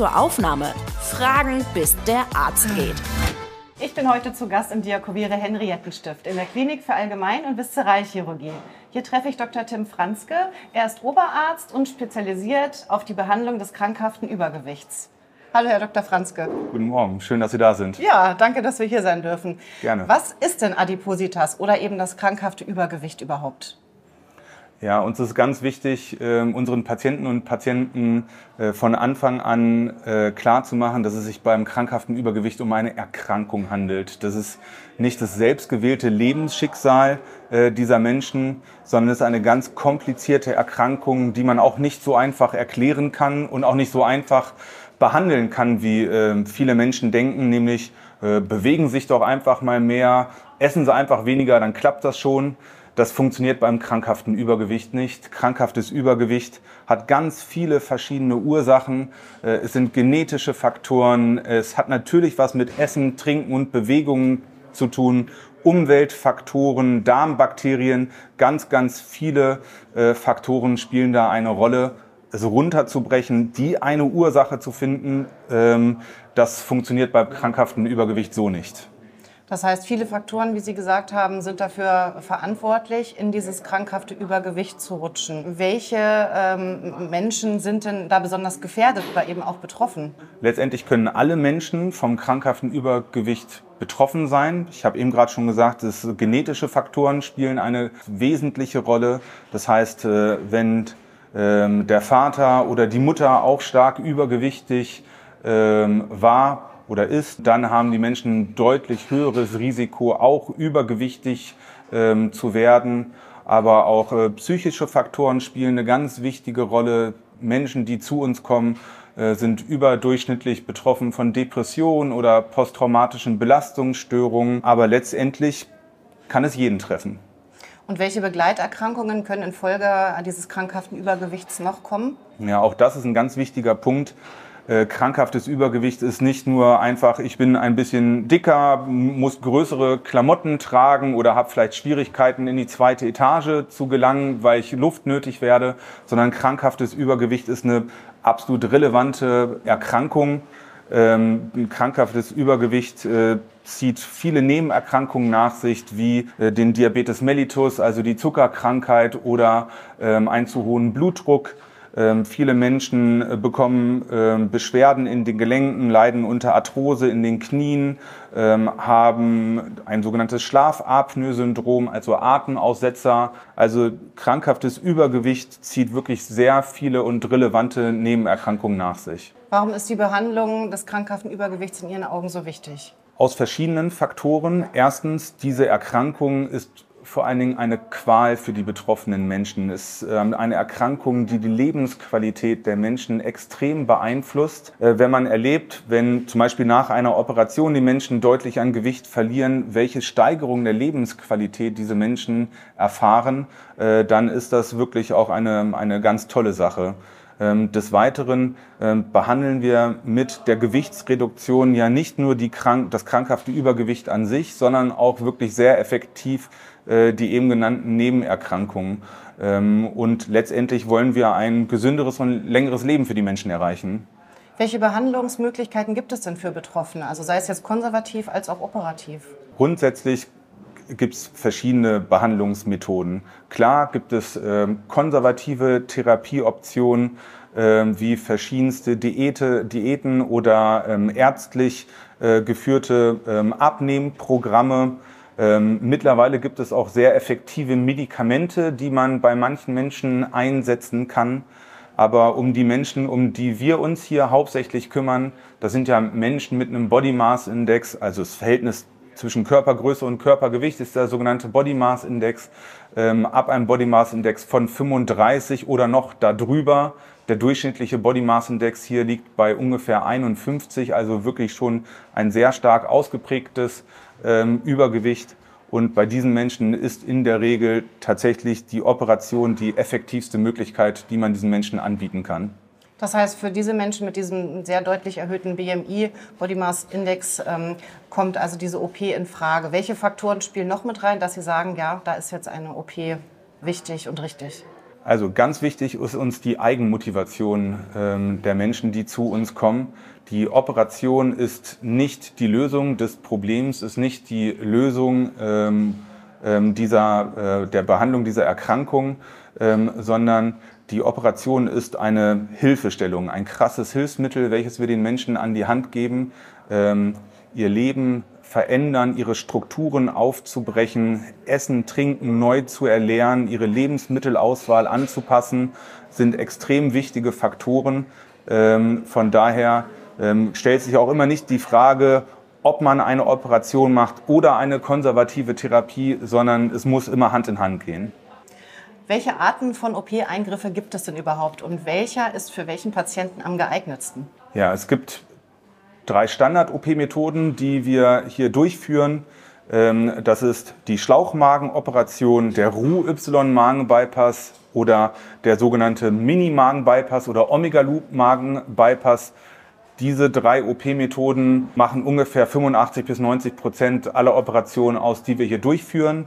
zur Aufnahme. Fragen, bis der Arzt geht. Ich bin heute zu Gast im Diakovire Henriettenstift in der Klinik für Allgemein- und Viszeralchirurgie. Hier treffe ich Dr. Tim Franzke. Er ist Oberarzt und spezialisiert auf die Behandlung des krankhaften Übergewichts. Hallo, Herr Dr. Franzke. Guten Morgen, schön, dass Sie da sind. Ja, danke, dass wir hier sein dürfen. Gerne. Was ist denn Adipositas oder eben das krankhafte Übergewicht überhaupt? Ja, uns ist ganz wichtig, äh, unseren Patienten und Patienten äh, von Anfang an äh, klar zu machen, dass es sich beim krankhaften Übergewicht um eine Erkrankung handelt. Das ist nicht das selbstgewählte Lebensschicksal äh, dieser Menschen, sondern es ist eine ganz komplizierte Erkrankung, die man auch nicht so einfach erklären kann und auch nicht so einfach behandeln kann, wie viele Menschen denken, nämlich bewegen sich doch einfach mal mehr, essen sie einfach weniger, dann klappt das schon. Das funktioniert beim krankhaften Übergewicht nicht. Krankhaftes Übergewicht hat ganz viele verschiedene Ursachen. Äh, es sind genetische Faktoren. Es hat natürlich was mit Essen, Trinken und Bewegungen zu tun. Umweltfaktoren, Darmbakterien, ganz, ganz viele äh, Faktoren spielen da eine Rolle. Es runterzubrechen, die eine Ursache zu finden, ähm, das funktioniert beim krankhaften Übergewicht so nicht. Das heißt, viele Faktoren, wie Sie gesagt haben, sind dafür verantwortlich, in dieses krankhafte Übergewicht zu rutschen. Welche ähm, Menschen sind denn da besonders gefährdet oder eben auch betroffen? Letztendlich können alle Menschen vom krankhaften Übergewicht betroffen sein. Ich habe eben gerade schon gesagt, dass genetische Faktoren spielen eine wesentliche Rolle. Das heißt, äh, wenn ähm, der Vater oder die Mutter auch stark übergewichtig ähm, war, oder ist, dann haben die Menschen ein deutlich höheres Risiko, auch übergewichtig ähm, zu werden. Aber auch äh, psychische Faktoren spielen eine ganz wichtige Rolle. Menschen, die zu uns kommen, äh, sind überdurchschnittlich betroffen von Depressionen oder posttraumatischen Belastungsstörungen. Aber letztendlich kann es jeden treffen. Und welche Begleiterkrankungen können infolge dieses krankhaften Übergewichts noch kommen? Ja, auch das ist ein ganz wichtiger Punkt äh, krankhaftes Übergewicht ist nicht nur einfach, ich bin ein bisschen dicker, muss größere Klamotten tragen oder habe vielleicht Schwierigkeiten in die zweite Etage zu gelangen, weil ich Luft nötig werde, sondern krankhaftes Übergewicht ist eine absolut relevante Erkrankung. Ähm, krankhaftes Übergewicht äh, zieht viele Nebenerkrankungen nach sich, wie äh, den Diabetes mellitus, also die Zuckerkrankheit oder ähm, einen zu hohen Blutdruck. Ähm, viele Menschen äh, bekommen ähm, Beschwerden in den Gelenken, leiden unter Arthrose in den Knien, ähm, haben ein sogenanntes Schlafapnoe-Syndrom, also Atemaussetzer. Also krankhaftes Übergewicht zieht wirklich sehr viele und relevante Nebenerkrankungen nach sich. Warum ist die Behandlung des krankhaften Übergewichts in Ihren Augen so wichtig? Aus verschiedenen Faktoren. Erstens, diese Erkrankung ist vor allen Dingen eine Qual für die betroffenen Menschen. Es ist ähm, eine Erkrankung, die die Lebensqualität der Menschen extrem beeinflusst. Äh, wenn man erlebt, wenn zum Beispiel nach einer Operation die Menschen deutlich an Gewicht verlieren, welche Steigerung der Lebensqualität diese Menschen erfahren, äh, dann ist das wirklich auch eine, eine ganz tolle Sache. Ähm, des Weiteren ähm, behandeln wir mit der Gewichtsreduktion ja nicht nur die krank, das krankhafte Übergewicht an sich, sondern auch wirklich sehr effektiv die eben genannten Nebenerkrankungen. Ähm, und letztendlich wollen wir ein gesünderes und längeres Leben für die Menschen erreichen. Welche Behandlungsmöglichkeiten gibt es denn für Betroffene? Also sei es jetzt konservativ als auch operativ? Grundsätzlich gibt es verschiedene Behandlungsmethoden. Klar gibt es äh, konservative Therapieoptionen äh, wie verschiedenste Diäte, Diäten oder ähm, ärztlich äh, geführte ähm, Abnehmprogramme. Ähm, mittlerweile gibt es auch sehr effektive Medikamente, die man bei manchen Menschen einsetzen kann. Aber um die Menschen, um die wir uns hier hauptsächlich kümmern, das sind ja Menschen mit einem Body Mass Index, also das Verhältnis zwischen Körpergröße und Körpergewicht ist der sogenannte Body Mass Index. Ähm, ab einem Body Mass Index von 35 oder noch darüber. Der durchschnittliche Body Mass Index hier liegt bei ungefähr 51, also wirklich schon ein sehr stark ausgeprägtes ähm, Übergewicht. Und bei diesen Menschen ist in der Regel tatsächlich die Operation die effektivste Möglichkeit, die man diesen Menschen anbieten kann. Das heißt, für diese Menschen mit diesem sehr deutlich erhöhten BMI, Body Mass Index, ähm, kommt also diese OP in Frage. Welche Faktoren spielen noch mit rein, dass Sie sagen, ja, da ist jetzt eine OP wichtig und richtig? Also ganz wichtig ist uns die Eigenmotivation ähm, der Menschen, die zu uns kommen. Die Operation ist nicht die Lösung des Problems, ist nicht die Lösung ähm, ähm, dieser, äh, der Behandlung dieser Erkrankung, ähm, sondern die Operation ist eine Hilfestellung, ein krasses Hilfsmittel, welches wir den Menschen an die Hand geben, ähm, ihr Leben verändern, ihre Strukturen aufzubrechen, Essen, Trinken neu zu erlernen, ihre Lebensmittelauswahl anzupassen, sind extrem wichtige Faktoren. Ähm, von daher ähm, stellt sich auch immer nicht die Frage, ob man eine Operation macht oder eine konservative Therapie, sondern es muss immer Hand in Hand gehen. Welche Arten von OP-Eingriffe gibt es denn überhaupt und welcher ist für welchen Patienten am geeignetsten? Ja, es gibt drei Standard-OP-Methoden, die wir hier durchführen. Ähm, das ist die Schlauchmagenoperation, der RU-Y-Magen-Bypass oder der sogenannte Mini-Magen-Bypass oder Omega-Loop-Magen-Bypass. Diese drei OP-Methoden machen ungefähr 85 bis 90 Prozent aller Operationen aus, die wir hier durchführen.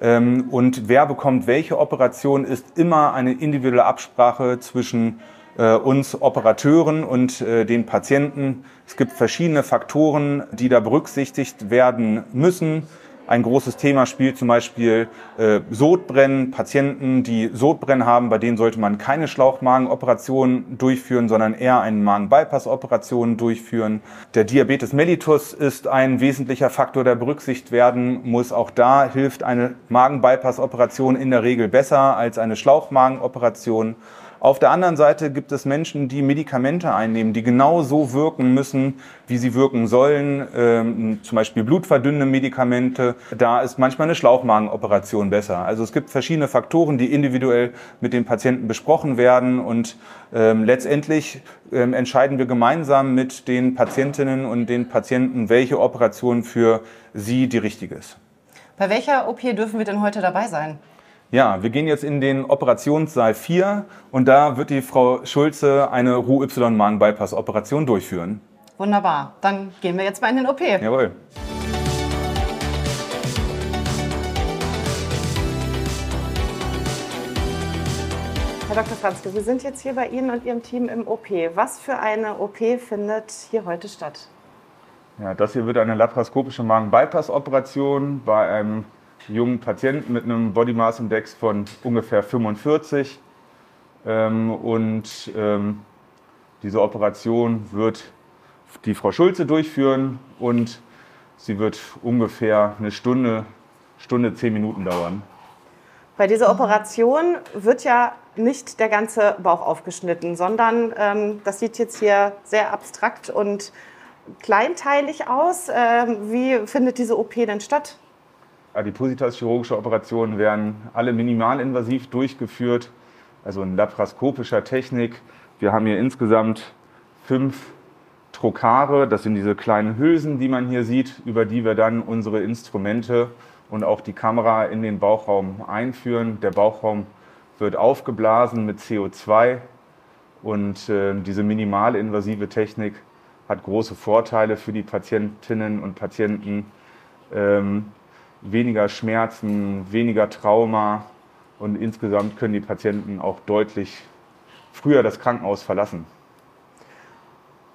Ähm, und wer bekommt welche Operation, ist immer eine individuelle Absprache zwischen äh, uns Operateuren und äh, den Patienten. Es gibt verschiedene Faktoren, die da berücksichtigt werden müssen. Ein großes Thema spielt zum Beispiel äh, Sodbrennen. Patienten, die Sodbrennen haben, bei denen sollte man keine Schlauchmagenoperation durchführen, sondern eher eine Magen-Bypass-Operation durchführen. Der Diabetes mellitus ist ein wesentlicher Faktor, der berücksichtigt werden muss. Auch da hilft eine Magen-Bypass-Operation in der Regel besser als eine Schlauchmagenoperation. Auf der anderen Seite gibt es Menschen, die Medikamente einnehmen, die genau so wirken müssen, wie sie wirken sollen. Ähm, zum Beispiel blutverdünnende Medikamente. Da ist manchmal eine Schlauchmagenoperation besser. Also es gibt verschiedene Faktoren, die individuell mit dem Patienten besprochen werden und ähm, letztendlich ähm, entscheiden wir gemeinsam mit den Patientinnen und den Patienten, welche Operation für sie die richtige ist. Bei welcher OP dürfen wir denn heute dabei sein? Ja, wir gehen jetzt in den Operationssaal 4 und da wird die Frau Schulze eine Ruh-Y-Magen-Bypass-Operation durchführen. Wunderbar, dann gehen wir jetzt mal in den OP. Jawohl. Herr Dr. Franzke, wir sind jetzt hier bei Ihnen und Ihrem Team im OP. Was für eine OP findet hier heute statt? Ja, das hier wird eine laparoskopische Magen-Bypass-Operation bei einem jungen Patienten mit einem Body Mass Index von ungefähr 45. Ähm, und ähm, diese Operation wird die Frau Schulze durchführen und sie wird ungefähr eine Stunde, Stunde, zehn Minuten dauern. Bei dieser Operation wird ja nicht der ganze Bauch aufgeschnitten, sondern ähm, das sieht jetzt hier sehr abstrakt und kleinteilig aus. Ähm, wie findet diese OP denn statt? Adipositas-chirurgische Operationen werden alle minimalinvasiv durchgeführt, also in laparoskopischer Technik. Wir haben hier insgesamt fünf Trokare, das sind diese kleinen Hülsen, die man hier sieht, über die wir dann unsere Instrumente und auch die Kamera in den Bauchraum einführen. Der Bauchraum wird aufgeblasen mit CO2 und äh, diese minimalinvasive Technik hat große Vorteile für die Patientinnen und Patienten. Ähm, weniger Schmerzen, weniger Trauma und insgesamt können die Patienten auch deutlich früher das Krankenhaus verlassen.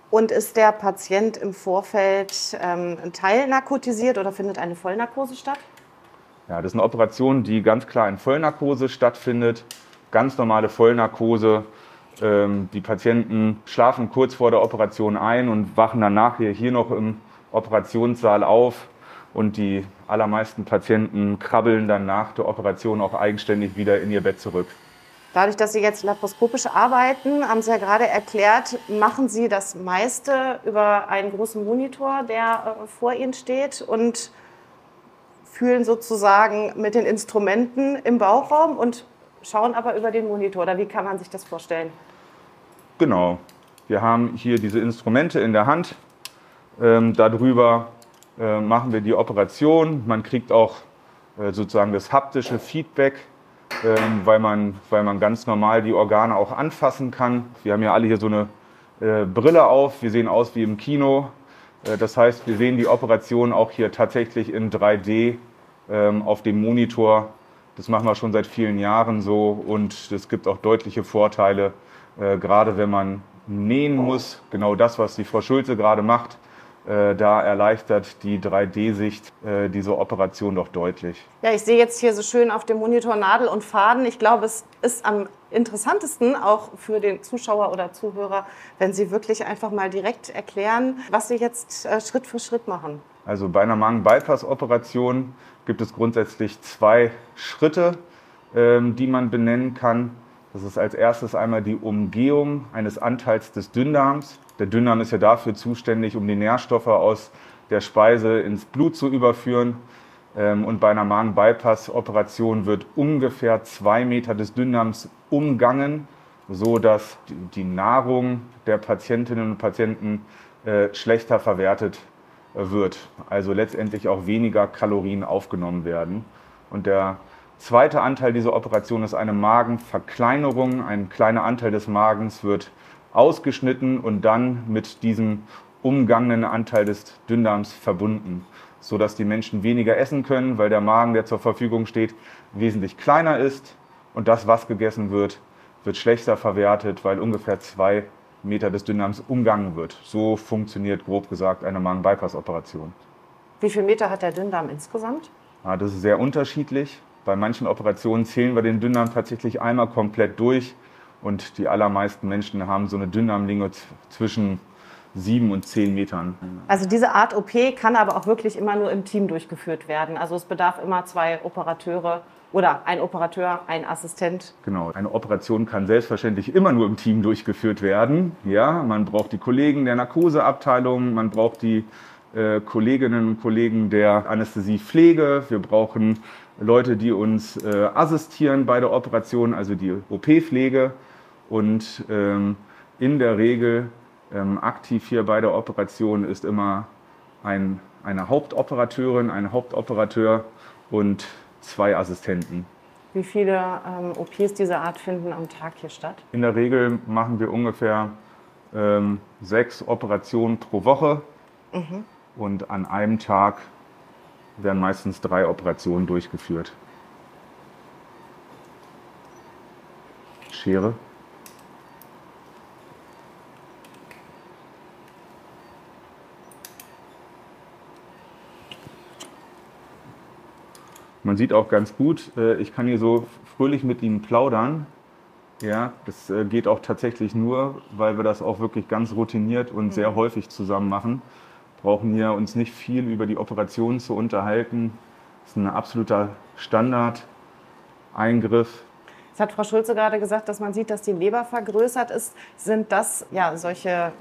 Und ist der Patient im Vorfeld ähm, teilnarkotisiert oder findet eine Vollnarkose statt? Ja, das ist eine Operation, die ganz klar in Vollnarkose stattfindet. Ganz normale Vollnarkose. Ähm, die Patienten schlafen kurz vor der Operation ein und wachen danach hier, hier noch im Operationssaal auf und die allermeisten Patienten krabbeln dann nach der Operation auch eigenständig wieder in ihr Bett zurück. Dadurch, dass Sie jetzt laparoskopisch arbeiten, haben Sie ja gerade erklärt, machen Sie das meiste über einen großen Monitor, der äh, vor Ihnen steht und fühlen sozusagen mit den Instrumenten im Bauchraum und schauen aber über den Monitor. Oder wie kann man sich das vorstellen? Genau. Wir haben hier diese Instrumente in der Hand. Ähm, darüber äh, machen wir die Operation. Man kriegt auch äh, sozusagen das haptische Feedback, äh, weil, man, weil man ganz normal die Organe auch anfassen kann. Wir haben ja alle hier so eine äh, Brille auf. Wir sehen aus wie im Kino. Äh, das heißt, wir sehen die Operation auch hier tatsächlich in 3D ähm, auf dem Monitor Das machen wir schon seit vielen Jahren so und es gibt auch deutliche Vorteile, äh, gerade wenn man nähen muss. Genau das, was die Frau Schulze gerade macht. Äh, da erleichtert die 3D-Sicht äh, diese Operation doch deutlich. Ja, ich sehe jetzt hier so schön auf dem Monitor Nadel und Faden. Ich glaube, es ist am interessantesten auch für den Zuschauer oder Zuhörer, wenn Sie wirklich einfach mal direkt erklären, was Sie jetzt äh, Schritt für Schritt machen. Also bei einer Magen-Bypass-Operation gibt es grundsätzlich zwei Schritte, ähm, die man benennen kann. Das ist als erstes einmal die Umgehung eines Anteils des Dünndarms. Der Dünndarm ist ja dafür zuständig, um die Nährstoffe aus der Speise ins Blut zu überführen. Ähm, und bei einer Magen-Bypass-Operation wird ungefähr zwei Meter des Dünndarms umgangen, so dass die Nahrung der Patientinnen und Patienten äh, schlechter verwertet wird. Also letztendlich auch weniger Kalorien aufgenommen werden. Und der Zweiter Anteil dieser Operation ist eine Magenverkleinerung. Ein kleiner Anteil des Magens wird ausgeschnitten und dann mit diesem umgangenen Anteil des Dünndarms verbunden, sodass die Menschen weniger essen können, weil der Magen, der zur Verfügung steht, wesentlich kleiner ist und das, was gegessen wird, wird schlechter verwertet, weil ungefähr zwei Meter des Dünndarms umgangen wird. So funktioniert grob gesagt eine Magen-Bypass-Operation. Wie viel Meter hat der Dünndarm insgesamt? Ja, das ist sehr unterschiedlich. Bei manchen Operationen zählen wir den Dünndarm tatsächlich einmal komplett durch und die allermeisten Menschen haben so eine Dünndarmlinge zwischen sieben und zehn Metern. Also diese Art OP kann aber auch wirklich immer nur im Team durchgeführt werden. Also es bedarf immer zwei Operateure oder ein Operateur, ein Assistent. Genau, eine Operation kann selbstverständlich immer nur im Team durchgeführt werden. Ja, man braucht die Kollegen der Narkoseabteilung, man braucht die äh, Kolleginnen und Kollegen der Anästhesiepflege, wir brauchen Leute, die uns äh, assistieren bei der Operation, also die OP-Pflege und ähm, in der Regel ähm, aktiv hier bei der Operation ist immer ein, eine Hauptoperateurin, ein Hauptoperateur und zwei Assistenten. Wie viele ähm, OPs dieser Art finden am Tag hier statt? In der Regel machen wir ungefähr ähm, sechs Operationen pro Woche mhm. und an einem Tag werden meistens drei Operationen durchgeführt. Schere. Man sieht auch ganz gut, äh, ich kann hier so fröhlich mit Ihnen plaudern. Ja, das äh, geht auch tatsächlich nur, weil wir das auch wirklich ganz routiniert und sehr mhm. häufig zusammen machen brauchen hier uns nicht viel über die Operation zu unterhalten. Das ist ein absoluter Standard-Eingriff. Jetzt hat Frau Schulze gerade gesagt, dass man sieht, dass die Leber vergrößert ist. Sind das ja solche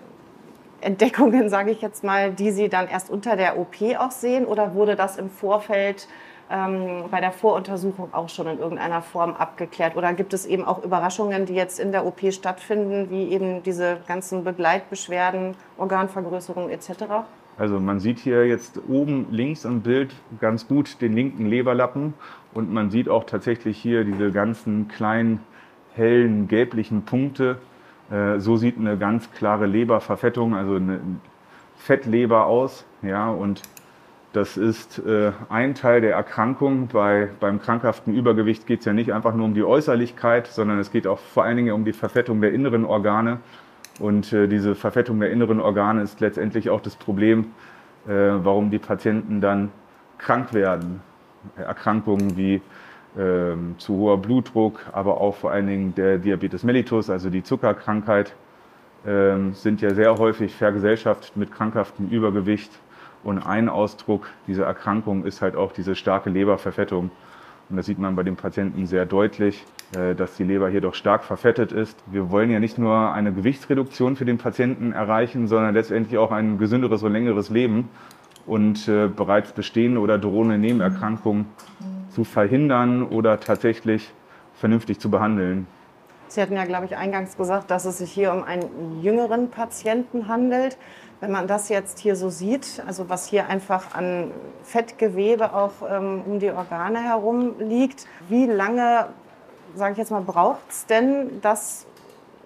Entdeckungen, sage ich jetzt mal, die Sie dann erst unter der OP auch sehen? Oder wurde das im Vorfeld ähm, bei der Voruntersuchung auch schon in irgendeiner Form abgeklärt? Oder gibt es eben auch Überraschungen, die jetzt in der OP stattfinden, wie eben diese ganzen Begleitbeschwerden, Organvergrößerung etc.? Also man sieht hier jetzt oben links im Bild ganz gut den linken Leberlappen und man sieht auch tatsächlich hier diese ganzen kleinen hellen gelblichen Punkte. Äh, so sieht eine ganz klare Leberverfettung, also eine Fettleber aus. Ja, und das ist äh, ein Teil der Erkrankung. Bei, beim krankhaften Übergewicht geht es ja nicht einfach nur um die Äußerlichkeit, sondern es geht auch vor allen Dingen um die Verfettung der inneren Organe. Und äh, diese Verfettung der inneren Organe ist letztendlich auch das Problem, äh, warum die Patienten dann krank werden. Erkrankungen wie äh, zu hoher Blutdruck, aber auch vor allen Dingen der Diabetes mellitus, also die Zuckerkrankheit, ähm, sind ja sehr häufig vergesellschaftet mit krankhaftem Übergewicht. Und ein Ausdruck dieser Erkrankung ist halt auch diese starke Leberverfettung. Und das sieht man bei den Patienten sehr deutlich. Äh, dass die Leber hier doch stark verfettet ist. Wir wollen ja nicht nur eine Gewichtsreduktion für den Patienten erreichen, sondern letztendlich auch ein gesünderes und längeres Leben und äh, bereits bestehende oder drohende Nebenerkrankungen zu verhindern oder tatsächlich vernünftig zu behandeln. Sie hatten ja, glaube ich, eingangs gesagt, dass es sich hier um einen jüngeren Patienten handelt. Wenn man das jetzt hier so sieht, also was hier einfach an Fettgewebe auch ähm, um die Organe herum liegt, wie lange sage ich jetzt mal, braucht es denn, dass,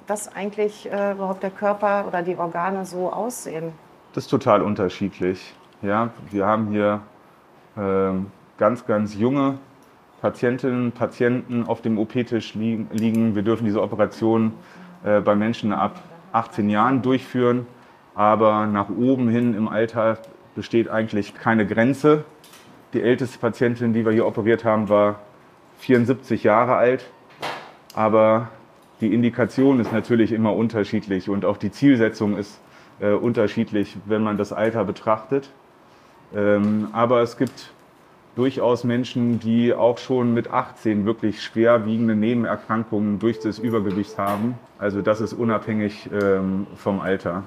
dass eigentlich äh, überhaupt der Körper oder die Organe so aussehen? Das ist total unterschiedlich. Ja, wir haben hier äh, ganz, ganz junge Patientinnen und Patienten auf dem OP-Tisch liegen. Wir dürfen diese Operation äh, bei Menschen ab 18 Jahren durchführen, aber nach oben hin im Alter besteht eigentlich keine Grenze. Die älteste Patientin, die wir hier operiert haben, war 74 Jahre alt, aber die Indikation ist natürlich immer unterschiedlich und auch die Zielsetzung ist äh, unterschiedlich, wenn man das Alter betrachtet. Ähm, aber es gibt durchaus Menschen, die auch schon mit 18 wirklich schwerwiegende Nebenerkrankungen durch das Übergewicht haben. Also das ist unabhängig ähm, vom Alter.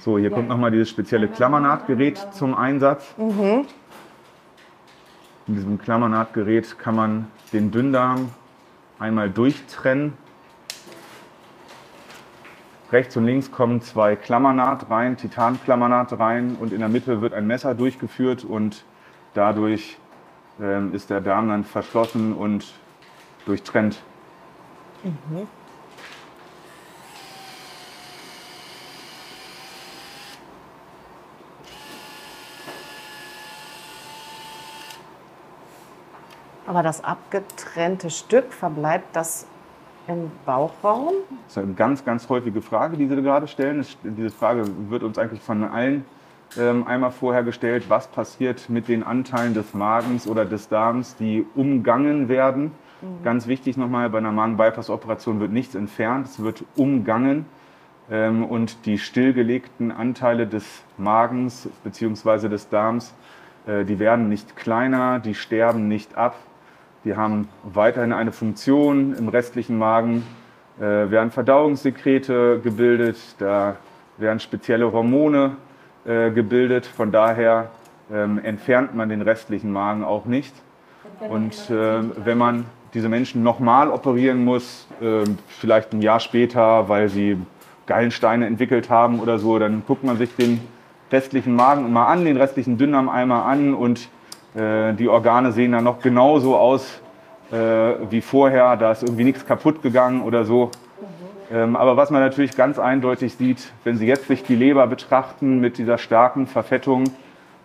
So, hier kommt nochmal dieses spezielle Klammernahtgerät zum Einsatz. Mhm. In diesem Klammernahtgerät kann man den Dünndarm einmal durchtrennen. Rechts und links kommen zwei Klammernaht rein, Titanklammernaht rein und in der Mitte wird ein Messer durchgeführt und Dadurch ähm, ist der Darm dann verschlossen und durchtrennt. Mhm. Aber das abgetrennte Stück, verbleibt das im Bauchraum? Das ist eine ganz, ganz häufige Frage, die Sie gerade stellen. Diese Frage wird uns eigentlich von allen ähm, einmal vorher gestellt, was passiert mit den Anteilen des Magens oder des Darms, die umgangen werden. Mhm. Ganz wichtig nochmal, bei einer Magen-Bypass-Operation wird nichts entfernt, es wird umgangen. Ähm, und die stillgelegten Anteile des Magens bzw. des Darms, äh, die werden nicht kleiner, die sterben nicht ab. Die haben weiterhin eine Funktion im restlichen Magen, äh, werden Verdauungssekrete gebildet, da werden spezielle Hormone äh, gebildet. Von daher ähm, entfernt man den restlichen Magen auch nicht. Und äh, wenn man diese Menschen nochmal operieren muss, äh, vielleicht ein Jahr später, weil sie Gallensteine entwickelt haben oder so, dann guckt man sich den restlichen Magen mal an, den restlichen Dünndarm einmal an und die Organe sehen dann noch genauso aus äh, wie vorher. Da ist irgendwie nichts kaputt gegangen oder so. Ähm, aber was man natürlich ganz eindeutig sieht, wenn Sie jetzt sich die Leber betrachten mit dieser starken Verfettung,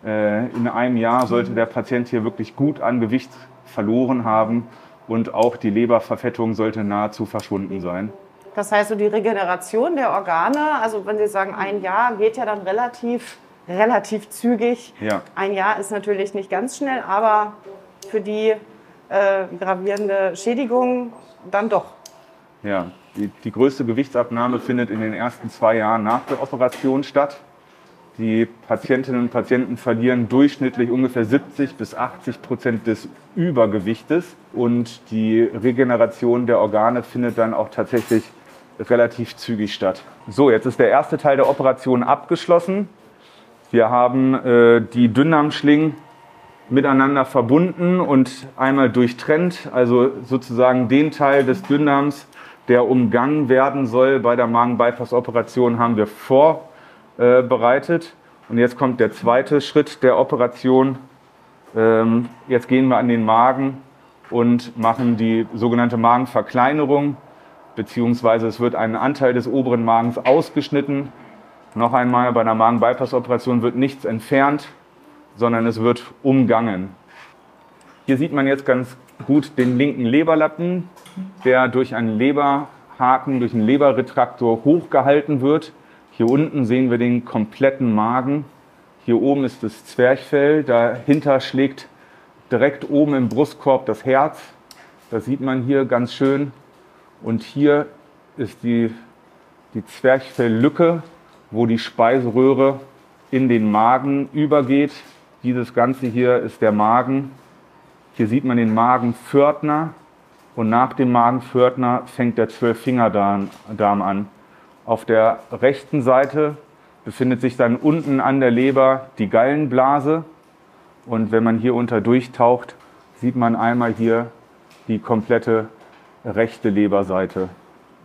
äh, in einem Jahr sollte der Patient hier wirklich gut an Gewicht verloren haben und auch die Leberverfettung sollte nahezu verschwunden sein. Das heißt, so die Regeneration der Organe, also wenn Sie sagen ein Jahr, geht ja dann relativ, relativ zügig. Ja. Ein Jahr ist natürlich nicht ganz schnell, aber für die äh, gravierende Schädigung dann doch. Ja, die, die größte Gewichtsabnahme findet in den ersten zwei Jahren nach der Operation statt. Die Patientinnen und Patienten verlieren durchschnittlich ungefähr 70 bis 80 Prozent des Übergewichtes und die Regeneration der Organe findet dann auch tatsächlich relativ zügig statt. So, jetzt ist der erste Teil der Operation abgeschlossen. Wir haben äh, die Dünndarmschlingen miteinander verbunden und einmal durchtrennt, also sozusagen den Teil des Dünndarms, der umgangen werden soll bei der Magen-Bypass-Operation, haben wir vorbereitet. Und jetzt kommt der zweite Schritt der Operation. Ähm, jetzt gehen wir an den Magen und machen die sogenannte Magenverkleinerung, beziehungsweise es wird ein Anteil des oberen Magens ausgeschnitten. Noch einmal, bei einer Magen-Bypass-Operation wird nichts entfernt, sondern es wird umgangen. Hier sieht man jetzt ganz gut den linken Leberlappen, der durch einen Leberhaken, durch einen Leberretraktor hochgehalten wird. Hier unten sehen wir den kompletten Magen. Hier oben ist das Zwerchfell. Dahinter schlägt direkt oben im Brustkorb das Herz. Das sieht man hier ganz schön. Und hier ist die, die Zwerchfelllücke, wo die Speiseröhre in den Magen übergeht. Dieses Ganze hier ist der Magen. Hier sieht man den Magenpförtner und nach dem Magenpförtner fängt der Zwölffingerdarm an. Auf der rechten Seite befindet sich dann unten an der Leber die Gallenblase und wenn man hier unter durchtaucht, sieht man einmal hier die komplette rechte Leberseite.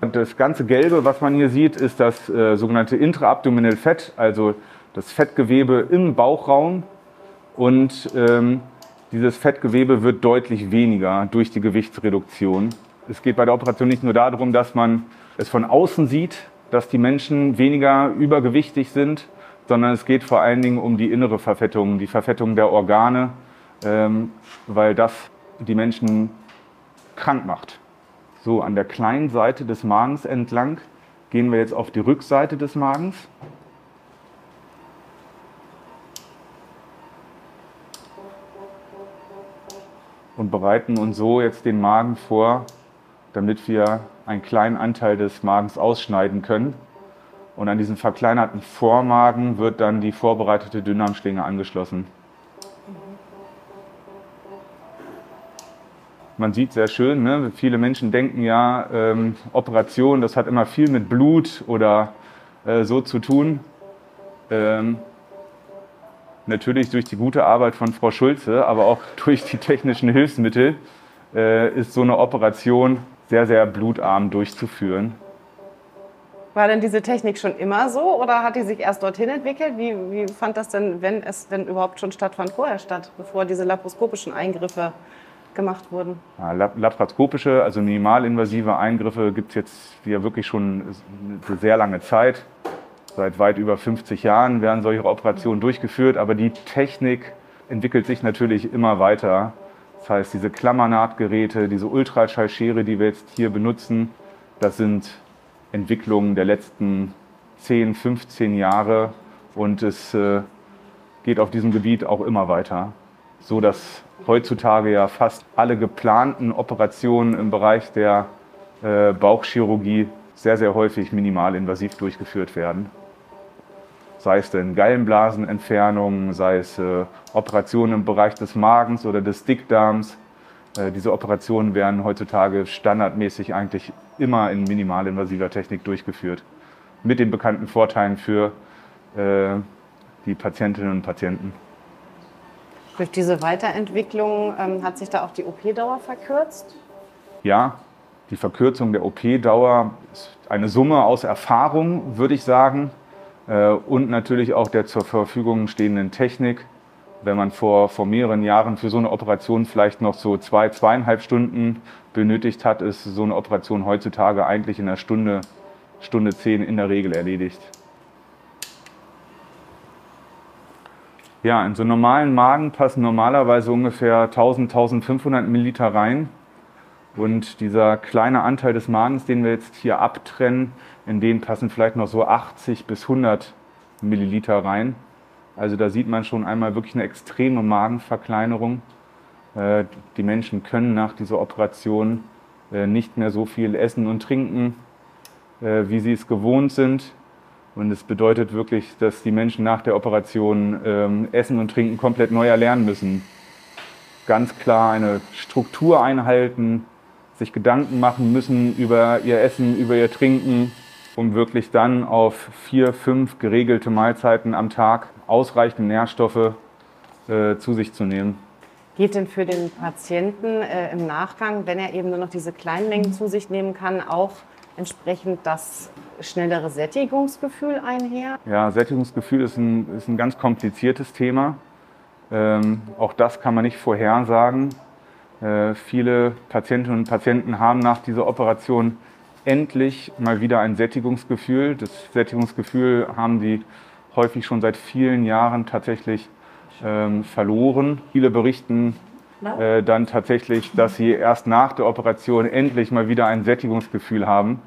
Und das ganze Gelbe, was man hier sieht, ist das äh, sogenannte Intraabdominal Fett, also das Fettgewebe im Bauchraum. Und ähm, dieses Fettgewebe wird deutlich weniger durch die Gewichtsreduktion. Es geht bei der Operation nicht nur darum, dass man es von außen sieht, dass die Menschen weniger übergewichtig sind, sondern es geht vor allen Dingen um die innere Verfettung, die Verfettung der Organe, ähm, weil das die Menschen krank macht. So, an der kleinen Seite des Magens entlang gehen wir jetzt auf die Rückseite des Magens. Und bereiten uns so jetzt den Magen vor, damit wir einen kleinen Anteil des Magens ausschneiden können. Und an diesen verkleinerten Vormagen wird dann die vorbereitete Dünndarmschlinge angeschlossen. Man sieht sehr schön, ne? viele Menschen denken ja, ähm, Operation, das hat immer viel mit Blut oder äh, so zu tun. Ähm, natürlich durch die gute Arbeit von Frau Schulze, aber auch durch die technischen Hilfsmittel äh, ist so eine Operation sehr, sehr blutarm durchzuführen. War denn diese Technik schon immer so oder hat die sich erst dorthin entwickelt? Wie, wie fand das denn, wenn es denn überhaupt schon stattfand, vorher statt, bevor diese laparoskopischen Eingriffe gemacht wurden? Ja, laparoskopische, also minimalinvasive Eingriffe gibt es jetzt ja wirklich schon eine sehr lange Zeit. Seit weit über 50 Jahren werden solche Operationen durchgeführt, aber die Technik entwickelt sich natürlich immer weiter. Das heißt, diese Klammernahtgeräte, diese Ultraschallschere, die wir jetzt hier benutzen, das sind Entwicklungen der letzten 10, 15 Jahre und es äh, geht auf diesem Gebiet auch immer weiter, so dass heutzutage ja fast alle geplanten Operationen im Bereich der äh, Bauchchirurgie sehr, sehr häufig minimalinvasiv durchgeführt werden. Sei es denn Gallenblasenentfernungen, sei es äh, Operationen im Bereich des Magens oder des Dickdarms. Äh, diese Operationen werden heutzutage standardmäßig eigentlich immer in minimalinvasiver Technik durchgeführt. Mit den bekannten Vorteilen für äh, die Patientinnen und Patienten. Durch diese Weiterentwicklung ähm, hat sich da auch die OP-Dauer verkürzt? Ja, die Verkürzung der OP-Dauer ist eine Summe aus Erfahrung, würde ich sagen, äh, und natürlich auch der zur Verfügung stehenden Technik. Wenn man vor, vor mehreren Jahren für so eine Operation vielleicht noch so zwei, zweieinhalb Stunden benötigt hat, ist so eine Operation heutzutage eigentlich in einer Stunde, Stunde zehn in der Regel erledigt. Ja, in so normalen Magen passen normalerweise ungefähr 1000, 1500 Milliliter rein. Und dieser kleine Anteil des Magens, den wir jetzt hier abtrennen, in den passen vielleicht noch so 80 bis 100 Milliliter rein. Also da sieht man schon einmal wirklich eine extreme Magenverkleinerung. Äh, die Menschen können nach dieser Operation äh, nicht mehr so viel essen und trinken, äh, wie sie es gewohnt sind. Und es bedeutet wirklich, dass die Menschen nach der Operation ähm, Essen und Trinken komplett neu erlernen müssen. Ganz klar eine Struktur einhalten, sich Gedanken machen müssen über ihr Essen, über ihr Trinken, um wirklich dann auf vier, fünf geregelte Mahlzeiten am Tag ausreichende Nährstoffe äh, zu sich zu nehmen. Geht denn für den Patienten äh, im Nachgang, wenn er eben nur noch diese kleinen Mengen zu sich nehmen kann, auch entsprechend das schnellere Sättigungsgefühl einher? Ja, Sättigungsgefühl ist ein, ist ein ganz kompliziertes Thema. Ähm, auch das kann man nicht vorhersagen. Äh, viele Patientinnen und Patienten haben nach dieser Operation endlich mal wieder ein Sättigungsgefühl. Das Sättigungsgefühl haben sie häufig schon seit vielen Jahren tatsächlich ähm, verloren. Viele berichten äh, dann tatsächlich, dass sie erst nach der Operation endlich mal wieder ein Sättigungsgefühl haben.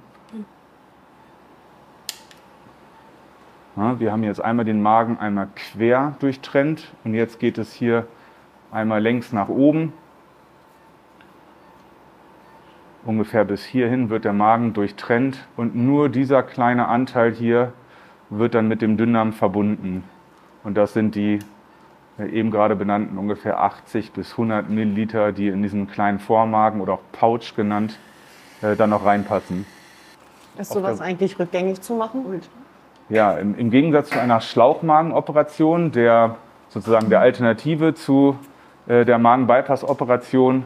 Ja, wir haben jetzt einmal den Magen einmal quer durchtrennt und jetzt geht es hier einmal längs nach oben. Ungefähr bis hierhin wird der Magen durchtrennt und nur dieser kleine Anteil hier wird dann mit dem Dünndarm verbunden. Und das sind die äh, eben gerade benannten ungefähr 80 bis 100 Milliliter, die in diesen kleinen Vormagen oder auch Pouch genannt, äh, dann noch reinpassen. Ist sowas eigentlich rückgängig zu machen? Ja, im, im Gegensatz zu einer Schlauchmagenoperation, der sozusagen der Alternative zu äh, der Magen-Bypass-Operation,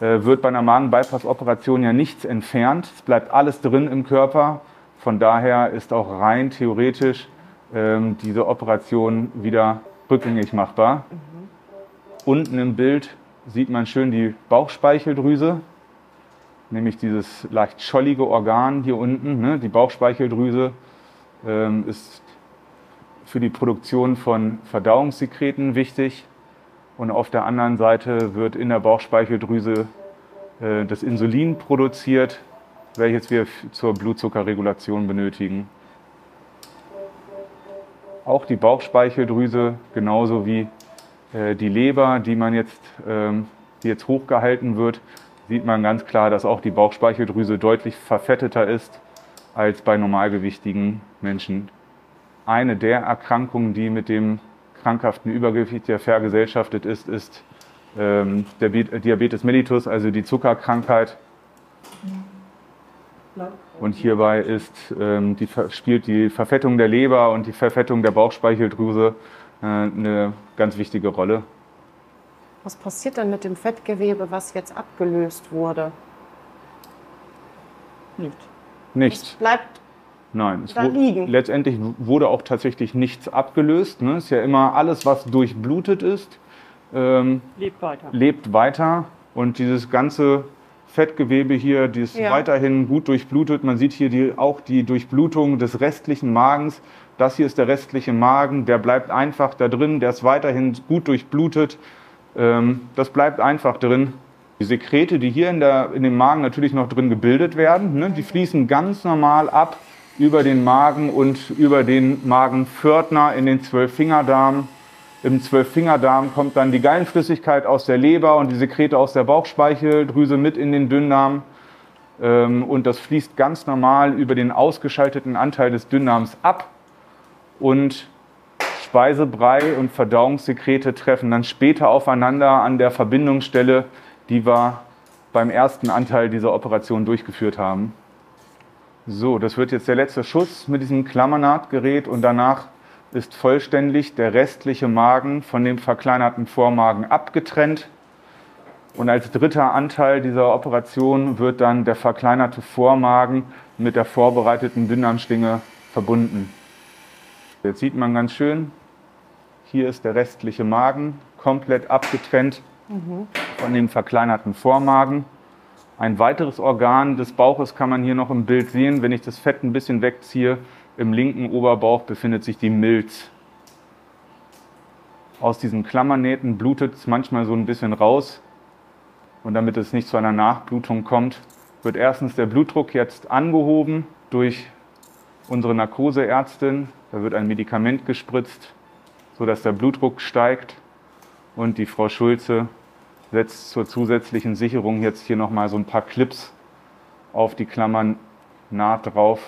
äh, wird bei einer Magen-Bypass-Operation ja nichts entfernt. Es bleibt alles drin im Körper. Von daher ist auch rein theoretisch ähm, diese Operation wieder rückgängig machbar. Mhm. Unten im Bild sieht man schön die Bauchspeicheldrüse, nämlich dieses leicht schollige Organ hier unten, ne, die Bauchspeicheldrüse ähm, ist für die Produktion von Verdauungssekreten wichtig. Und auf der anderen Seite wird in der Bauchspeicheldrüse äh, das Insulin produziert, welches wir zur Blutzuckerregulation benötigen. Auch die Bauchspeicheldrüse, genauso wie äh, die Leber, die man jetzt, ähm, die jetzt hochgehalten wird, sieht man ganz klar, dass auch die Bauchspeicheldrüse deutlich verfetteter ist als bei normalgewichtigen Menschen. Eine der Erkrankungen, die mit dem krankhaften Übergewicht ja vergesellschaftet ist, ist ähm, der Diabetes mellitus, also die Zuckerkrankheit. Und hierbei ist, ähm, die, spielt die Verfettung der Leber und die Verfettung der Bauchspeicheldrüse äh, eine ganz wichtige Rolle. Was passiert dann mit dem Fettgewebe, was jetzt abgelöst wurde? Nichts. Nichts. Es bleibt Nein, es da liegen. letztendlich wurde auch tatsächlich nichts abgelöst. Ne? Es ist ja immer alles, was durchblutet ist, ähm, lebt weiter. Lebt weiter und dieses ganze Fettgewebe hier, die ist ja. weiterhin gut durchblutet. Man sieht hier die, auch die Durchblutung des restlichen Magens. Das hier ist der restliche Magen, der bleibt einfach da drin, der ist weiterhin gut durchblutet. Ähm, das bleibt einfach drin. Die Sekrete, die hier in, der, in dem Magen natürlich noch drin gebildet werden, ne, die fließen ganz normal ab über den Magen und über den Magenpförtner in den Zwölffingerdarm. Im Zwölffingerdarm kommt dann die Gallenflüssigkeit aus der Leber und die Sekrete aus der Bauchspeicheldrüse mit in den Dünndarm. Ähm, und das fließt ganz normal über den ausgeschalteten Anteil des Dünndarms ab. Und Speisebrei und Verdauungssekrete treffen dann später aufeinander an der Verbindungsstelle, die wir beim ersten Anteil dieser Operation durchgeführt haben. So, das wird jetzt der letzte Schuss mit diesem Klammernahtgerät und danach ist vollständig der restliche Magen von dem verkleinerten Vormagen abgetrennt. Und als dritter Anteil dieser Operation wird dann der verkleinerte Vormagen mit der vorbereiteten Dünndarmschlinge verbunden. Jetzt sieht man ganz schön, hier ist der restliche Magen komplett abgetrennt mhm. Von dem verkleinerten Vormagen. Ein weiteres Organ des Bauches kann man hier noch im Bild sehen. Wenn ich das Fett ein bisschen wegziehe, im linken Oberbauch befindet sich die Milz. Aus diesen Klammernähten blutet es manchmal so ein bisschen raus. Und damit es nicht zu einer Nachblutung kommt, wird erstens der Blutdruck jetzt angehoben durch unsere Narkoseärztin. Da wird ein Medikament gespritzt, sodass der Blutdruck steigt. Und die Frau Schulze setzt zur zusätzlichen Sicherung jetzt hier nochmal so ein paar Clips auf die Klammern Naht drauf,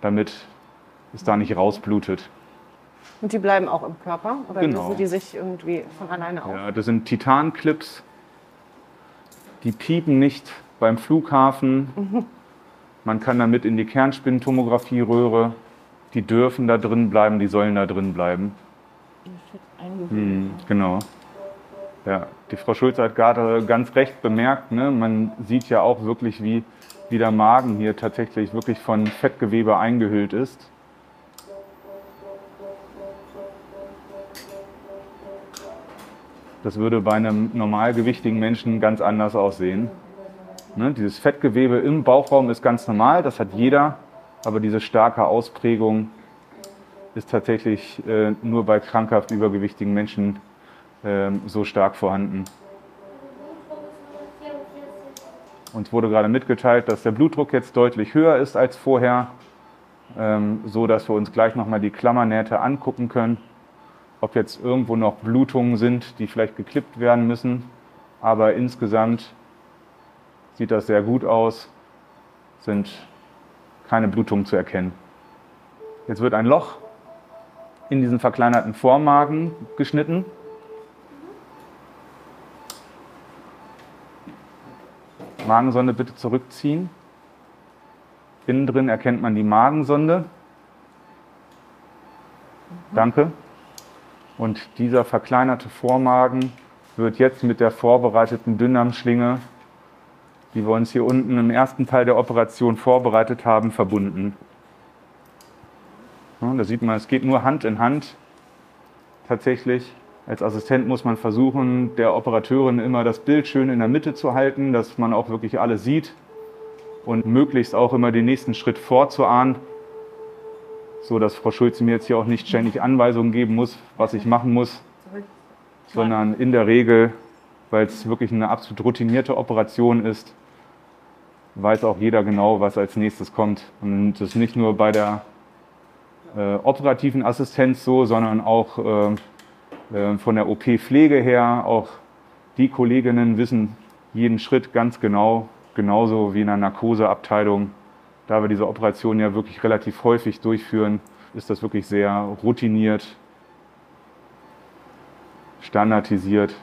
damit es da nicht rausblutet. Und die bleiben auch im Körper? Oder genau. lösen die sich irgendwie von alleine auf? Ja, das sind Titanclips. Die piepen nicht beim Flughafen. Mhm. Man kann damit in die Kernspintomographie-Röhre. Die dürfen da drin bleiben, die sollen da drin bleiben. Hm, genau. Ja, die Frau Schulze hat gerade ganz recht bemerkt, ne? man sieht ja auch wirklich, wie, wie der Magen hier tatsächlich wirklich von Fettgewebe eingehüllt ist. Das würde bei einem normalgewichtigen Menschen ganz anders aussehen. Ne? Dieses Fettgewebe im Bauchraum ist ganz normal, das hat jeder, aber diese starke Ausprägung ist tatsächlich äh, nur bei krankhaft übergewichtigen Menschen ähm, so stark vorhanden. Uns wurde gerade mitgeteilt, dass der Blutdruck jetzt deutlich höher ist als vorher, ähm, so dass wir uns gleich nochmal die Klammernähte angucken können, ob jetzt irgendwo noch Blutungen sind, die vielleicht geklippt werden müssen. Aber insgesamt sieht das sehr gut aus, sind keine Blutungen zu erkennen. Jetzt wird ein Loch in diesen verkleinerten Vormagen geschnitten. Magensonde bitte zurückziehen. Innen drin erkennt man die Magensonde. Danke. Und dieser verkleinerte Vormagen wird jetzt mit der vorbereiteten Dünndarmschlinge, die wir uns hier unten im ersten Teil der Operation vorbereitet haben, verbunden. Da sieht man, es geht nur Hand in Hand tatsächlich. Als Assistent muss man versuchen, der Operateurin immer das Bild schön in der Mitte zu halten, dass man auch wirklich alles sieht und möglichst auch immer den nächsten Schritt vorzuahnen, so dass Frau Schulze mir jetzt hier auch nicht ständig Anweisungen geben muss, was ich machen muss. sondern in der Regel, weil es wirklich eine absolut routinierte Operation ist, weiß auch jeder genau, was als nächstes kommt. Und das ist nicht nur bei der äh, operativen Assistenz so, sondern auch äh, von der OP-Pflege her. Auch die Kolleginnen wissen jeden Schritt ganz genau, genauso wie in einer Narkoseabteilung. Da wir diese Operation ja wirklich relativ häufig durchführen, ist das wirklich sehr routiniert, standardisiert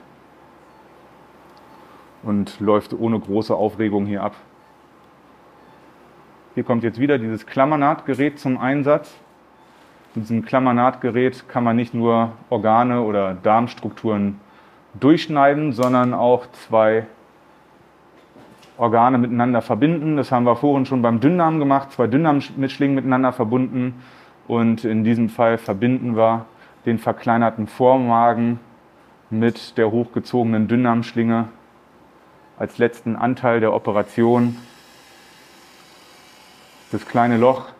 und läuft ohne große Aufregung hier ab. Hier kommt jetzt wieder dieses Klammernahtgerät zum Einsatz. Mit diesem Klammernahtgerät kann man nicht nur Organe oder Darmstrukturen durchschneiden, sondern auch zwei Organe miteinander verbinden. Das haben wir vorhin schon beim Dünndarm gemacht, zwei Dünndarmschlingen miteinander verbunden. Und in diesem Fall verbinden wir den verkleinerten Vormagen mit der hochgezogenen Dünndarmschlinge als letzten Anteil der Operation. Das kleine Loch,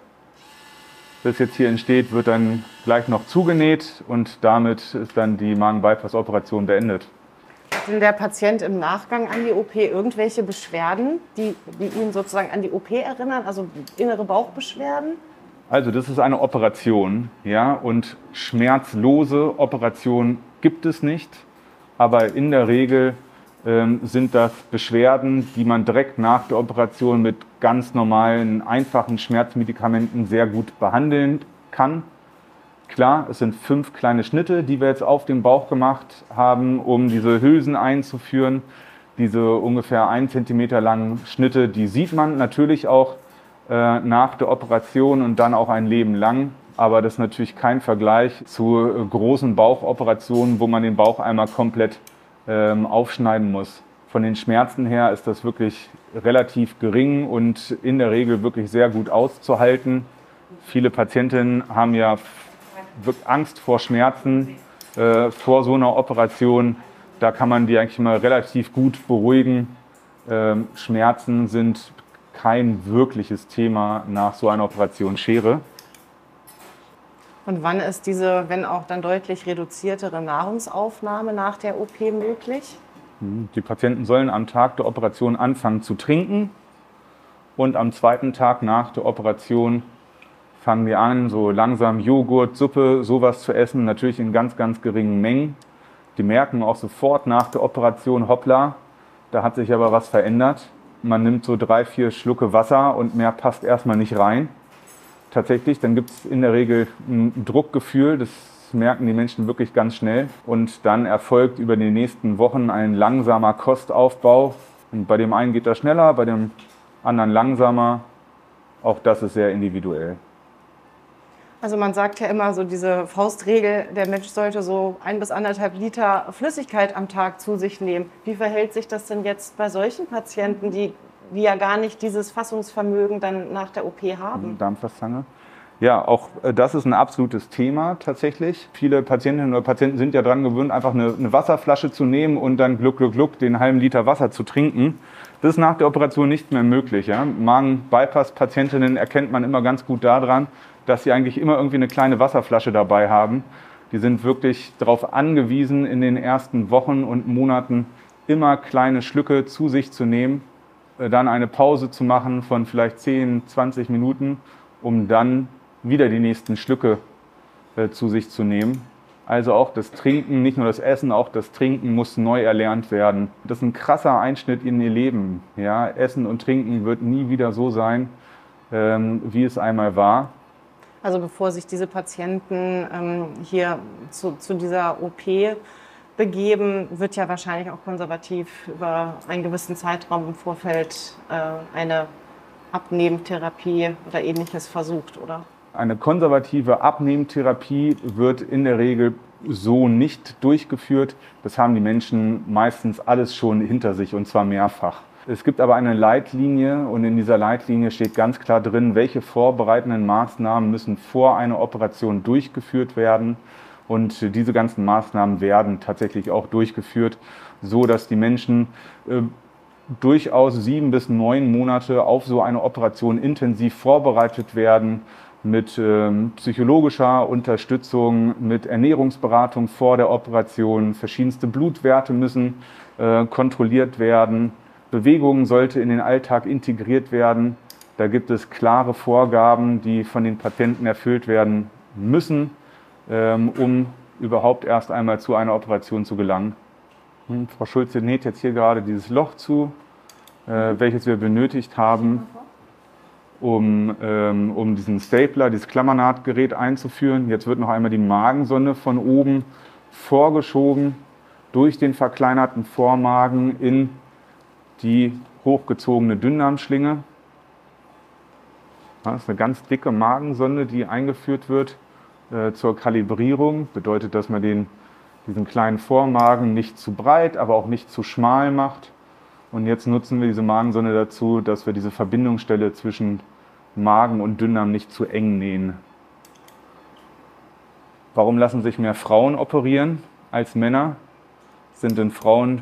das jetzt hier entsteht, wird dann gleich noch zugenäht und damit ist dann die Magen-Bypass-Operation beendet. Hat denn der Patient im Nachgang an die OP irgendwelche Beschwerden, die, die ihn sozusagen an die OP erinnern, also innere Bauchbeschwerden? Also das ist eine Operation, ja, und schmerzlose Operationen gibt es nicht, aber in der Regel sind das Beschwerden, die man direkt nach der Operation mit ganz normalen, einfachen Schmerzmedikamenten sehr gut behandeln kann. Klar, es sind fünf kleine Schnitte, die wir jetzt auf dem Bauch gemacht haben, um diese Hülsen einzuführen. Diese ungefähr ein Zentimeter langen Schnitte, die sieht man natürlich auch äh, nach der Operation und dann auch ein Leben lang. Aber das ist natürlich kein Vergleich zu äh, großen Bauchoperationen, wo man den Bauch einmal komplett ähm, aufschneiden muss. Von den Schmerzen her ist das wirklich relativ gering und in der Regel wirklich sehr gut auszuhalten. Viele Patientinnen haben ja Angst vor Schmerzen äh, vor so einer Operation. Da kann man die eigentlich mal relativ gut beruhigen. Ähm, Schmerzen sind kein wirkliches Thema nach so einer Operation Schere. Und wann ist diese, wenn auch dann deutlich reduziertere Nahrungsaufnahme nach der OP möglich? Hm, die Patienten sollen am Tag der Operation anfangen zu trinken und am zweiten Tag nach der Operation fangen wir an, so langsam Joghurt, Suppe, sowas zu essen, natürlich in ganz, ganz geringen Mengen. Die merken auch sofort nach der Operation, hoppla, da hat sich aber was verändert. Man nimmt so drei, vier Schlucke Wasser und mehr passt erstmal nicht rein tatsächlich. Dann gibt es in der Regel ein Druckgefühl, das merken die Menschen wirklich ganz schnell. Und dann erfolgt über die nächsten Wochen ein langsamer Kostaufbau. Und bei dem einen geht das schneller, bei dem anderen langsamer. Auch das ist sehr individuell. Also man sagt ja immer so diese Faustregel, der Mensch sollte so ein bis anderthalb Liter Flüssigkeit am Tag zu sich nehmen. Wie verhält sich das denn jetzt bei solchen Patienten, die die ja gar nicht dieses Fassungsvermögen dann nach der OP haben. Darmversange. Ja, auch äh, das ist ein absolutes Thema tatsächlich. Viele Patientinnen oder Patienten sind ja daran gewöhnt, einfach eine, eine, Wasserflasche zu nehmen und dann gluck, gluck, gluck den halben Liter Wasser zu trinken. Das ist nach der Operation nicht mehr möglich. Ja? Magen-Bypass-Patientinnen erkennt man immer ganz gut daran, dass sie eigentlich immer irgendwie eine kleine Wasserflasche dabei haben. Die sind wirklich darauf angewiesen, in den ersten Wochen und Monaten immer kleine Schlücke zu sich zu nehmen, dann eine Pause zu machen von vielleicht 10, 20 Minuten, um dann wieder die nächsten Schlücke äh, zu sich zu nehmen. Also auch das Trinken, nicht nur das Essen, auch das Trinken muss neu erlernt werden. Das ist ein krasser Einschnitt in ihr Leben. Ja, Essen und Trinken wird nie wieder so sein, ähm, wie es einmal war. Also bevor sich diese Patienten ähm, hier zu, zu dieser OP begeben, wird ja wahrscheinlich auch konservativ über einen gewissen Zeitraum im Vorfeld äh, eine Abnehmtherapie oder ähnliches versucht, oder? Eine konservative Abnehmtherapie wird in der Regel so nicht durchgeführt. Das haben die Menschen meistens alles schon hinter sich und zwar mehrfach. Es gibt aber eine Leitlinie und in dieser Leitlinie steht ganz klar drin, welche vorbereitenden Maßnahmen müssen vor einer Operation durchgeführt werden. Und diese ganzen Maßnahmen werden tatsächlich auch durchgeführt, so dass die Menschen äh, durchaus sieben bis neun Monate auf so eine Operation intensiv vorbereitet werden mit ähm, psychologischer Unterstützung, mit Ernährungsberatung vor der Operation. Verschiedenste Blutwerte müssen äh, kontrolliert werden. Bewegung sollte in den Alltag integriert werden. Da gibt es klare Vorgaben, die von den Patienten erfüllt werden müssen, um überhaupt erst einmal zu einer Operation zu gelangen. Hm, Frau Schulze näht jetzt hier gerade dieses Loch zu, äh, welches wir benötigt haben, um, ähm, um diesen Stapler, dieses Klammernahtgerät einzuführen. Jetzt wird noch einmal die Magensonde von oben vorgeschoben durch den verkleinerten Vormagen in die hochgezogene Dünndarmschlinge. Das ist eine ganz dicke Magensonde, die eingeführt wird zur Kalibrierung. Bedeutet, dass man den, diesen kleinen Vormagen nicht zu breit, aber auch nicht zu schmal macht. Und jetzt nutzen wir diese Magensonde dazu, dass wir diese Verbindungsstelle zwischen Magen und Dünndarm nicht zu eng nähen. Warum lassen sich mehr Frauen operieren als Männer? Sind denn Frauen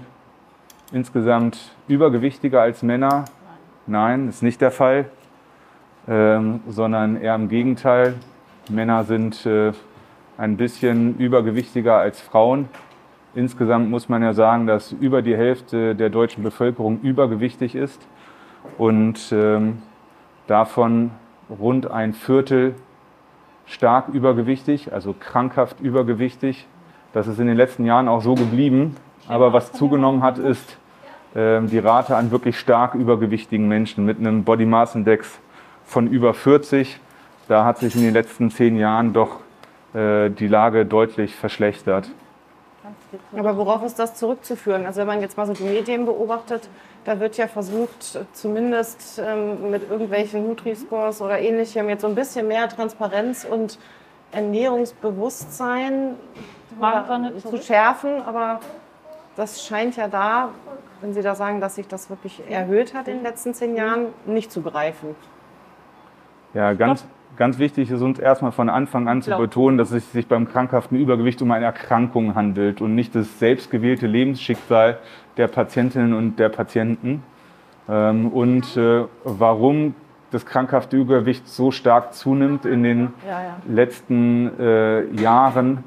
insgesamt übergewichtiger als Männer? Nein, ist nicht der Fall, ähm, sondern eher im Gegenteil. Männer sind äh, ein bisschen übergewichtiger als Frauen. Insgesamt muss man ja sagen, dass über die Hälfte der deutschen Bevölkerung übergewichtig ist und ähm, davon rund ein Viertel stark übergewichtig, also krankhaft übergewichtig. Das ist in den letzten Jahren auch so geblieben. Aber was zugenommen hat, ist äh, die Rate an wirklich stark übergewichtigen Menschen mit einem Body Mass Index von über 40. Da hat sich in den letzten zehn Jahren doch äh, die Lage deutlich verschlechtert. Aber worauf ist das zurückzuführen? Also wenn man jetzt mal so die Medien beobachtet, da wird ja versucht, zumindest ähm, mit irgendwelchen Nutri-Scores oder ähnlichem, jetzt so ein bisschen mehr Transparenz und Ernährungsbewusstsein zu schärfen. Aber das scheint ja da, wenn Sie da sagen, dass sich das wirklich erhöht hat in den letzten zehn Jahren, nicht zu greifen. Ja, ganz, ganz wichtig ist uns erstmal von Anfang an zu betonen, dass es sich beim krankhaften Übergewicht um eine Erkrankung handelt und nicht das selbstgewählte Lebensschicksal der Patientinnen und der Patienten. Ähm, und äh, warum das krankhafte Übergewicht so stark zunimmt in den ja, ja. letzten äh, Jahren,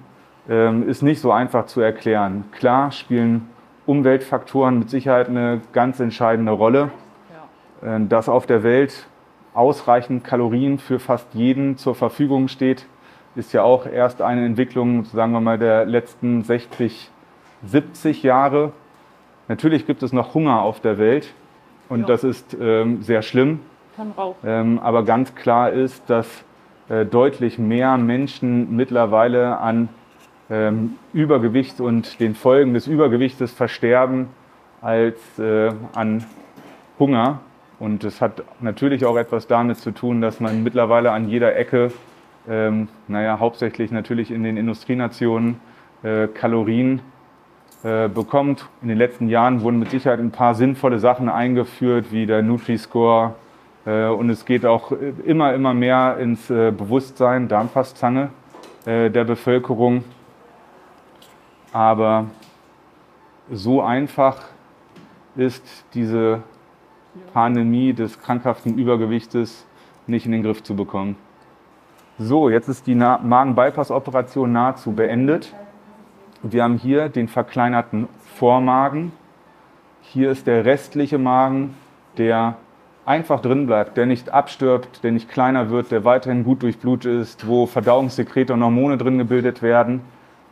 ähm, ist nicht so einfach zu erklären. Klar spielen Umweltfaktoren mit Sicherheit eine ganz entscheidende Rolle. Äh, dass auf der Welt ausreichend Kalorien für fast jeden zur Verfügung steht, ist ja auch erst eine Entwicklung, sagen wir mal, der letzten 60, 70 Jahre. Natürlich gibt es noch Hunger auf der Welt und ja. das ist ähm, sehr schlimm. Ähm, aber ganz klar ist, dass äh, deutlich mehr Menschen mittlerweile an ähm, Übergewicht und den Folgen des Übergewichtes versterben als äh, an Hunger. Und es hat natürlich auch etwas damit zu tun, dass man mittlerweile an jeder Ecke, ähm, naja, hauptsächlich natürlich in den Industrienationen, äh, Kalorien äh, bekommt. In den letzten Jahren wurden mit Sicherheit ein paar sinnvolle Sachen eingeführt, wie der Nutri-Score. Äh, und es geht auch immer, immer mehr ins äh, Bewusstsein, Darmfastzange äh, der Bevölkerung. Aber so einfach ist diese Pandemie des krankhaften Übergewichtes nicht in den Griff zu bekommen. So, jetzt ist die Magen-Bypass-Operation nahezu beendet. Wir haben hier den verkleinerten Vormagen. Hier ist der restliche Magen, der einfach drin bleibt, der nicht abstirbt, der nicht kleiner wird, der weiterhin gut durchblutet ist, wo Verdauungssekrete und Hormone drin gebildet werden.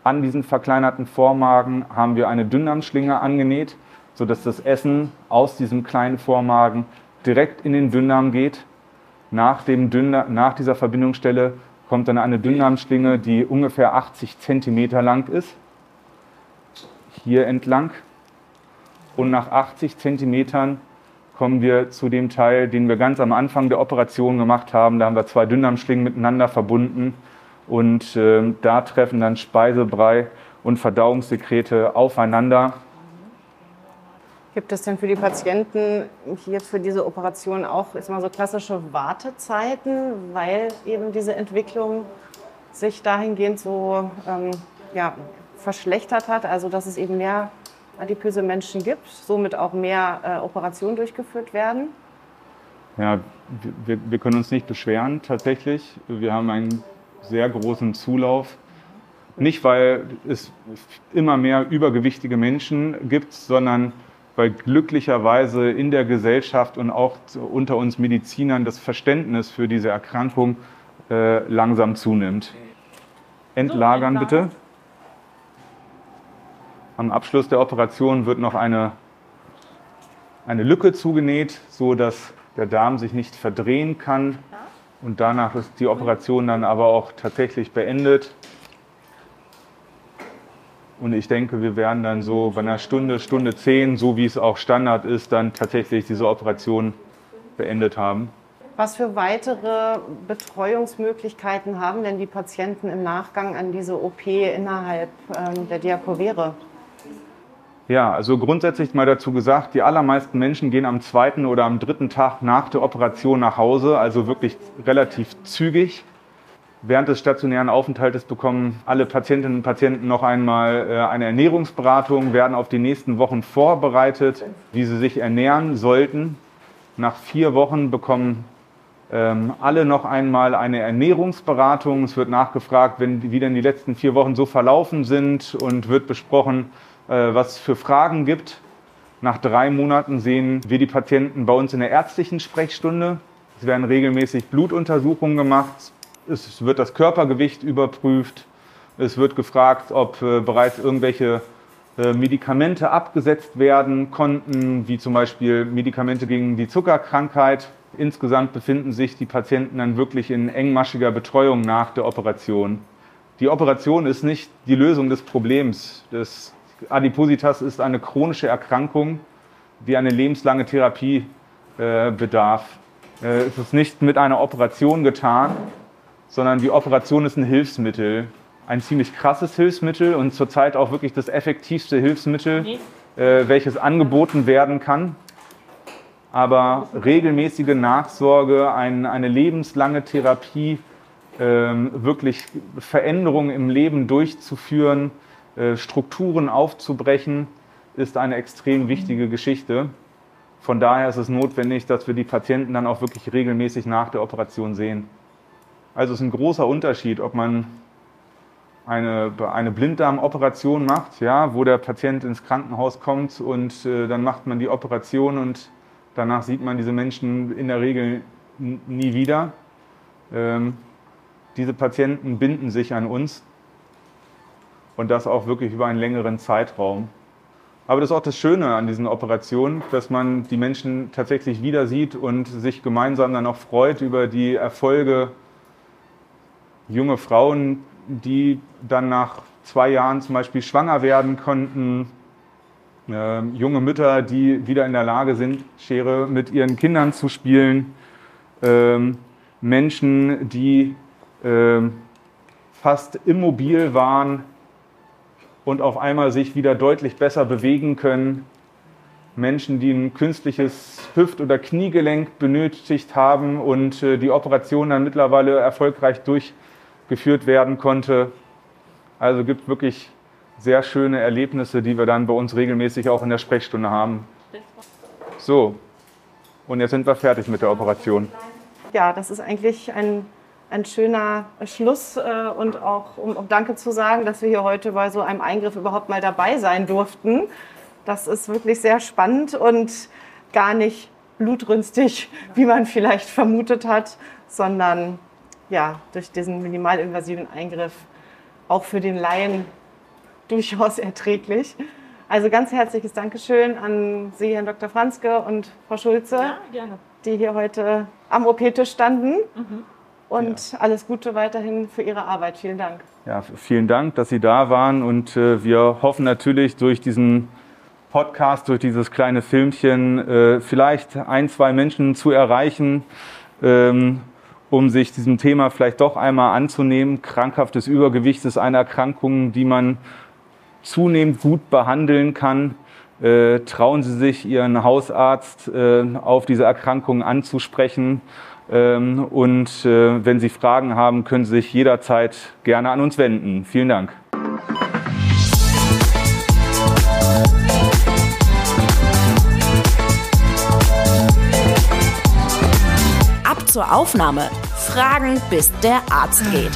An diesen verkleinerten Vormagen haben wir eine Dünndarmschlinge angenäht, sodass das Essen aus diesem kleinen Vormagen direkt in den Dünndarm geht. Nach, dem Dünndarm, nach dieser Verbindungsstelle kommt dann eine Dünndarmschlinge, die ungefähr 80 cm lang ist, hier entlang. Und nach 80 cm kommen wir zu dem Teil, den wir ganz am Anfang der Operation gemacht haben. Da haben wir zwei Dünndarmschlingen miteinander verbunden und äh, da treffen dann Speisebrei und Verdauungssekrete aufeinander. Gibt es denn für die Patienten hier für diese Operation auch ist mal so klassische Wartezeiten, weil eben diese Entwicklung sich dahingehend so ähm, ja, verschlechtert hat, also dass es eben mehr adipöse Menschen gibt, somit auch mehr äh, Operationen durchgeführt werden? Ja, wir, wir können uns nicht beschweren tatsächlich. Wir haben einen sehr großen Zulauf. Nicht, weil es immer mehr übergewichtige Menschen gibt, sondern weil glücklicherweise in der Gesellschaft und auch unter uns Medizinern das Verständnis für diese Erkrankung äh, langsam zunimmt. Entlagern bitte. Am Abschluss der Operation wird noch eine, eine Lücke zugenäht, so dass der Darm sich nicht verdrehen kann. Und danach ist die Operation dann aber auch tatsächlich beendet. Und ich denke, wir werden dann so bei einer Stunde, Stunde zehn, so wie es auch Standard ist, dann tatsächlich diese Operation beendet haben. Was für weitere Betreuungsmöglichkeiten haben denn die Patienten im Nachgang an diese OP innerhalb ähm, der Diakovere? Ja, also grundsätzlich mal dazu gesagt, die allermeisten Menschen gehen am zweiten oder am dritten Tag nach der Operation nach Hause, also wirklich relativ zügig. Während des stationären Aufenthaltes bekommen alle Patientinnen und Patienten noch einmal äh, eine Ernährungsberatung, werden auf die nächsten Wochen vorbereitet, wie sie sich ernähren sollten. Nach vier Wochen bekommen ähm, alle noch einmal eine Ernährungsberatung. Es wird nachgefragt, wie denn die letzten vier Wochen so verlaufen sind und wird besprochen, äh, was es für Fragen gibt. Nach drei Monaten sehen wir die Patienten bei uns in der ärztlichen Sprechstunde. Es werden regelmäßig Blutuntersuchungen gemacht. Es wird das Körpergewicht überprüft. Es wird gefragt, ob äh, bereits irgendwelche äh, Medikamente abgesetzt werden konnten, wie zum Beispiel Medikamente gegen die Zuckerkrankheit. Insgesamt befinden sich die Patienten dann wirklich in engmaschiger Betreuung nach der Operation. Die Operation ist nicht die Lösung des Problems. Das Adipositas ist eine chronische Erkrankung, die eine lebenslange Therapie äh, bedarf. Äh, es ist nicht mit einer Operation getan, sondern die Operation ist ein Hilfsmittel. Ein ziemlich krasses Hilfsmittel und zurzeit auch wirklich das effektivste Hilfsmittel, äh, welches angeboten werden kann aber regelmäßige Nachsorge, ein, eine lebenslange Therapie, ähm, wirklich Veränderungen im Leben durchzuführen, äh, Strukturen aufzubrechen, ist eine extrem wichtige Geschichte. Von daher ist es notwendig, dass wir die Patienten dann auch wirklich regelmäßig nach der Operation sehen. Also es ist ein großer Unterschied, ob man eine, eine Blinddarmoperation macht, ja, wo der Patient ins Krankenhaus kommt und äh, dann macht man die Operation und Danach sieht man diese Menschen in der Regel nie wieder. Ähm, diese Patienten binden sich an uns und das auch wirklich über einen längeren Zeitraum. Aber das ist auch das Schöne an diesen Operationen, dass man die Menschen tatsächlich wieder sieht und sich gemeinsam dann auch freut über die Erfolge. Junge Frauen, die dann nach zwei Jahren zum Beispiel schwanger werden konnten, äh, junge Mütter, die wieder in der Lage sind, Schere mit ihren Kindern zu spielen, ähm, Menschen, die äh, fast immobil waren und auf einmal sich wieder deutlich besser bewegen können, Menschen, die ein künstliches Hüft- oder Kniegelenk benötigt haben und äh, die Operation dann mittlerweile erfolgreich durchgeführt werden konnte. Also gibt wirklich sehr schöne Erlebnisse, die wir dann bei uns regelmäßig auch in der Sprechstunde haben. So, und jetzt sind wir fertig mit der Operation. Ja, das ist eigentlich ein, ein schöner Schluss äh, und auch um, um Danke zu sagen, dass wir hier heute bei so einem Eingriff überhaupt mal dabei sein durften. Das ist wirklich sehr spannend und gar nicht blutrünstig, wie man vielleicht vermutet hat, sondern ja, durch diesen minimalinvasiven Eingriff auch für den Laien durchaus erträglich. Also ganz herzliches Dankeschön an Sie, Herrn Dr. Franzke und Frau Schulze, ja, die hier heute am OP-Tisch standen. Mhm. Und ja. alles Gute weiterhin für Ihre Arbeit. Vielen Dank. Ja, vielen Dank, dass Sie da waren. Und äh, wir hoffen natürlich durch diesen Podcast, durch dieses kleine Filmchen, äh, vielleicht ein, zwei Menschen zu erreichen, ähm, um sich diesem Thema vielleicht doch einmal anzunehmen. Krankhaftes Übergewicht ist eine Erkrankung, die man zunehmend gut behandeln kann, äh, trauen Sie sich, Ihren Hausarzt äh, auf diese Erkrankung anzusprechen. Ähm, und äh, wenn Sie Fragen haben, können Sie sich jederzeit gerne an uns wenden. Vielen Dank. Zur Aufnahme. Fragen, bis der Arzt geht.